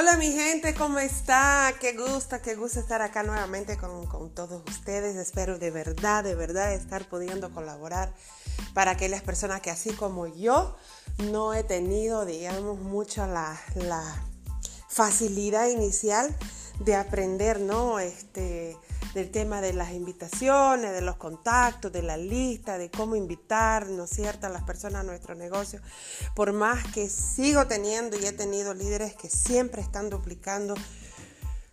Hola mi gente, ¿cómo está? Qué gusto, qué gusto estar acá nuevamente con, con, todos ustedes. Espero de verdad, de verdad estar pudiendo colaborar para aquellas personas que así como yo no he tenido, digamos, mucho la, la facilidad inicial de aprender, ¿no? Este, del tema de las invitaciones, de los contactos, de la lista, de cómo invitar, ¿no es cierto?, a las personas a nuestro negocio. Por más que sigo teniendo y he tenido líderes que siempre están duplicando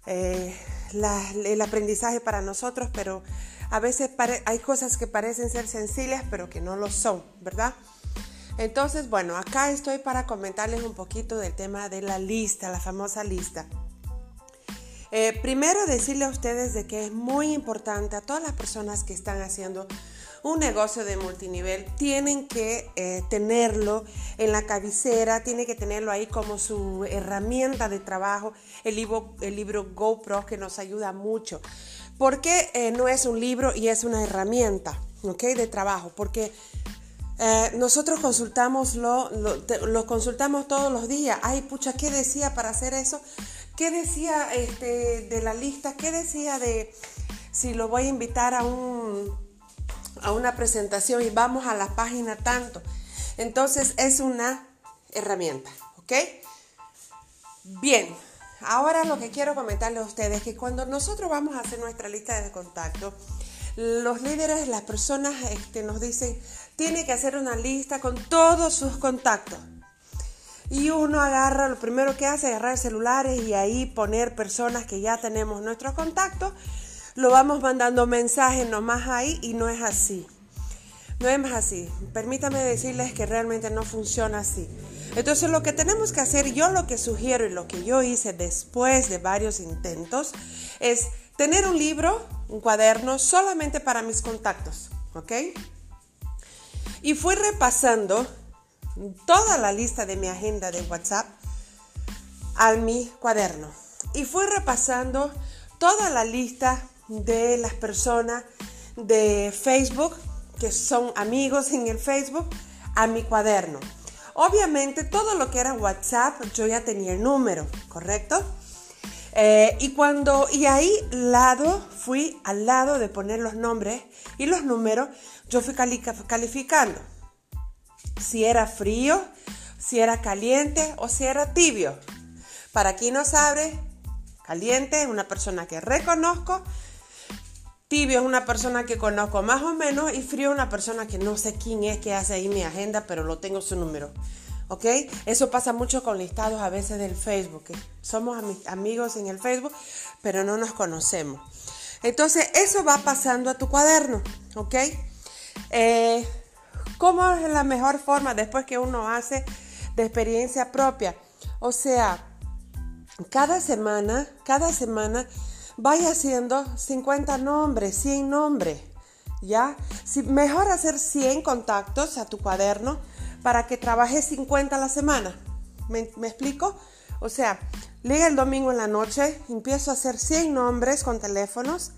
eh, el aprendizaje para nosotros, pero a veces hay cosas que parecen ser sencillas, pero que no lo son, ¿verdad? Entonces, bueno, acá estoy para comentarles un poquito del tema de la lista, la famosa lista. Eh, primero decirle a ustedes de que es muy importante a todas las personas que están haciendo un negocio de multinivel, tienen que eh, tenerlo en la cabecera, tienen que tenerlo ahí como su herramienta de trabajo, el libro, el libro GoPro que nos ayuda mucho. ¿Por qué eh, no es un libro y es una herramienta ¿okay? de trabajo? Porque nosotros consultamos lo, lo, consultamos todos los días. Ay, pucha, ¿qué decía para hacer eso? ¿Qué decía este, de la lista? ¿Qué decía de si lo voy a invitar a, un, a una presentación y vamos a la página tanto? Entonces es una herramienta, ¿ok? Bien, ahora lo que quiero comentarles a ustedes es que cuando nosotros vamos a hacer nuestra lista de contacto, los líderes, las personas este, nos dicen, tiene que hacer una lista con todos sus contactos. Y uno agarra, lo primero que hace es agarrar celulares y ahí poner personas que ya tenemos nuestros contactos. Lo vamos mandando mensajes nomás ahí y no es así. No es así. Permítame decirles que realmente no funciona así. Entonces lo que tenemos que hacer, yo lo que sugiero y lo que yo hice después de varios intentos, es tener un libro, un cuaderno solamente para mis contactos. ¿Ok? Y fui repasando toda la lista de mi agenda de WhatsApp a mi cuaderno. Y fui repasando toda la lista de las personas de Facebook, que son amigos en el Facebook, a mi cuaderno. Obviamente todo lo que era WhatsApp yo ya tenía el número, ¿correcto? Eh, y cuando, y ahí lado, fui al lado de poner los nombres y los números, yo fui calificando si era frío, si era caliente o si era tibio. Para quien no sabe, caliente es una persona que reconozco, tibio es una persona que conozco más o menos y frío es una persona que no sé quién es que hace ahí mi agenda, pero lo tengo su número. ¿Ok? Eso pasa mucho con listados a veces del Facebook. Somos amigos en el Facebook, pero no nos conocemos. Entonces, eso va pasando a tu cuaderno. ¿Ok? Eh, ¿Cómo es la mejor forma después que uno hace de experiencia propia? O sea, cada semana, cada semana vaya haciendo 50 nombres, 100 nombres, ¿ya? Si, mejor hacer 100 contactos a tu cuaderno para que trabajes 50 a la semana. ¿Me, ¿Me, explico? O sea, llega el domingo en la noche, empiezo a hacer 100 nombres con teléfonos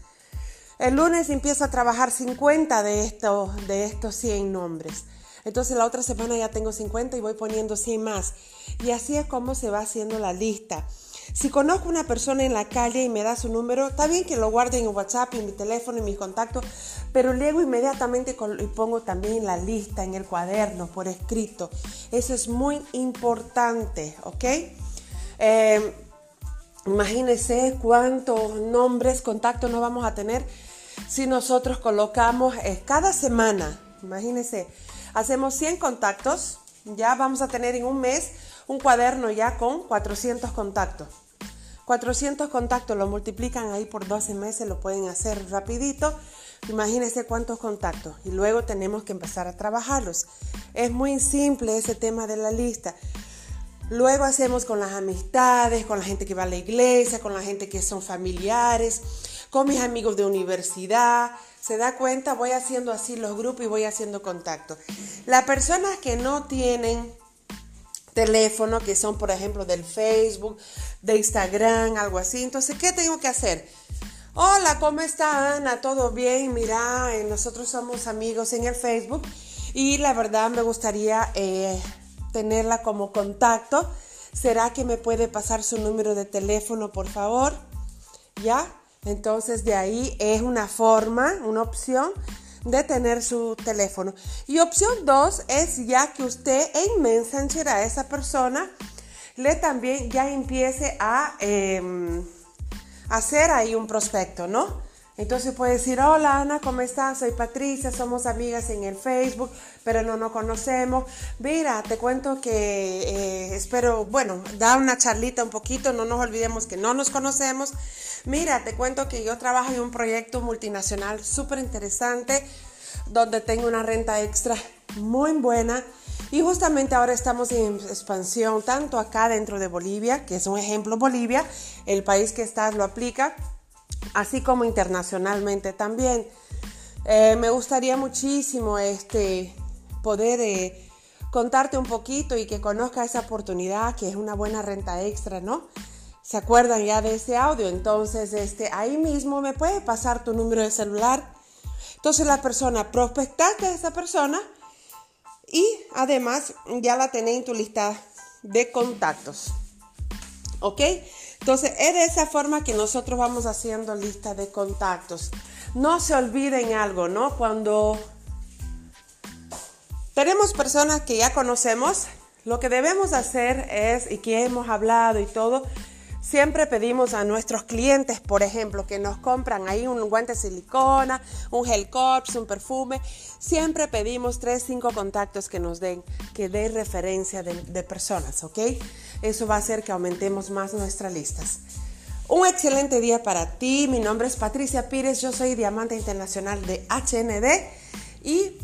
el lunes empiezo a trabajar 50 de estos, de estos 100 nombres. Entonces la otra semana ya tengo 50 y voy poniendo 100 más. Y así es como se va haciendo la lista. Si conozco una persona en la calle y me da su número, está bien que lo guarde en WhatsApp, en mi teléfono, en mis contactos, pero luego inmediatamente y pongo también la lista en el cuaderno por escrito. Eso es muy importante, ¿ok? Eh, imagínense cuántos nombres, contactos no vamos a tener si nosotros colocamos eh, cada semana, imagínense, hacemos 100 contactos, ya vamos a tener en un mes un cuaderno ya con 400 contactos. 400 contactos lo multiplican ahí por 12 meses, lo pueden hacer rapidito. Imagínense cuántos contactos y luego tenemos que empezar a trabajarlos. Es muy simple ese tema de la lista. Luego hacemos con las amistades, con la gente que va a la iglesia, con la gente que son familiares con mis amigos de universidad. Se da cuenta, voy haciendo así los grupos y voy haciendo contacto. Las personas que no tienen teléfono, que son por ejemplo del Facebook, de Instagram, algo así, entonces, ¿qué tengo que hacer? Hola, ¿cómo está Ana? ¿Todo bien? Mira, eh, nosotros somos amigos en el Facebook y la verdad me gustaría eh, tenerla como contacto ¿Será que me puede pasar su número de teléfono, por favor? ¿Ya? Entonces de ahí es una forma, una opción de tener su teléfono. Y opción dos es ya que usted en Messenger a esa persona le también ya empiece a em, hacer ahí un prospecto, ¿no? Entonces puede decir, hola Ana, ¿cómo estás? Soy Patricia, somos amigas en el Facebook, pero no nos conocemos. Mira, te cuento que eh, espero, bueno, da una charlita un poquito, no nos olvidemos que no nos conocemos. Mira, te cuento que yo trabajo en un proyecto multinacional súper interesante, donde tengo una renta extra muy buena. Y justamente ahora estamos en expansión, tanto acá dentro de Bolivia, que es un ejemplo Bolivia, el país que estás lo aplica así como internacionalmente también. Eh, me gustaría muchísimo este, poder eh, contarte un poquito y que conozca esa oportunidad que es una buena renta extra, ¿no? ¿Se acuerdan ya de ese audio? Entonces, este, ahí mismo me puede pasar tu número de celular. Entonces la persona, prospectaste a esa persona y además ya la tenés en tu lista de contactos. ¿Ok? Entonces, es de esa forma que nosotros vamos haciendo lista de contactos. No se olviden algo, ¿no? Cuando tenemos personas que ya conocemos, lo que debemos hacer es, y que hemos hablado y todo, Siempre pedimos a nuestros clientes, por ejemplo, que nos compran ahí un guante de silicona, un gel corps, un perfume. Siempre pedimos tres, cinco contactos que nos den, que den referencia de, de personas, ¿ok? Eso va a hacer que aumentemos más nuestras listas. Un excelente día para ti. Mi nombre es Patricia Pires. Yo soy Diamante Internacional de HND y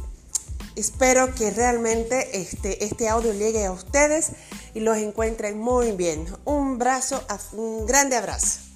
espero que realmente este, este audio llegue a ustedes y los encuentren muy bien. Un abrazo, un grande abrazo.